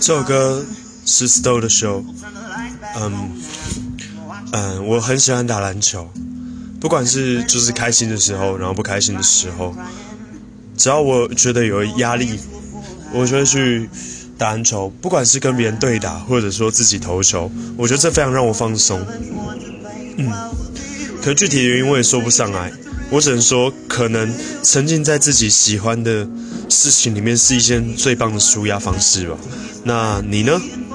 这首歌是 Stow 的 show，嗯嗯，我很喜欢打篮球，不管是就是开心的时候，然后不开心的时候，只要我觉得有压力，我就会去打篮球，不管是跟别人对打，或者说自己投球，我觉得这非常让我放松。嗯，可具体原因我也说不上来，我只能说，可能沉浸在自己喜欢的事情里面是一件最棒的舒压方式吧。那你呢？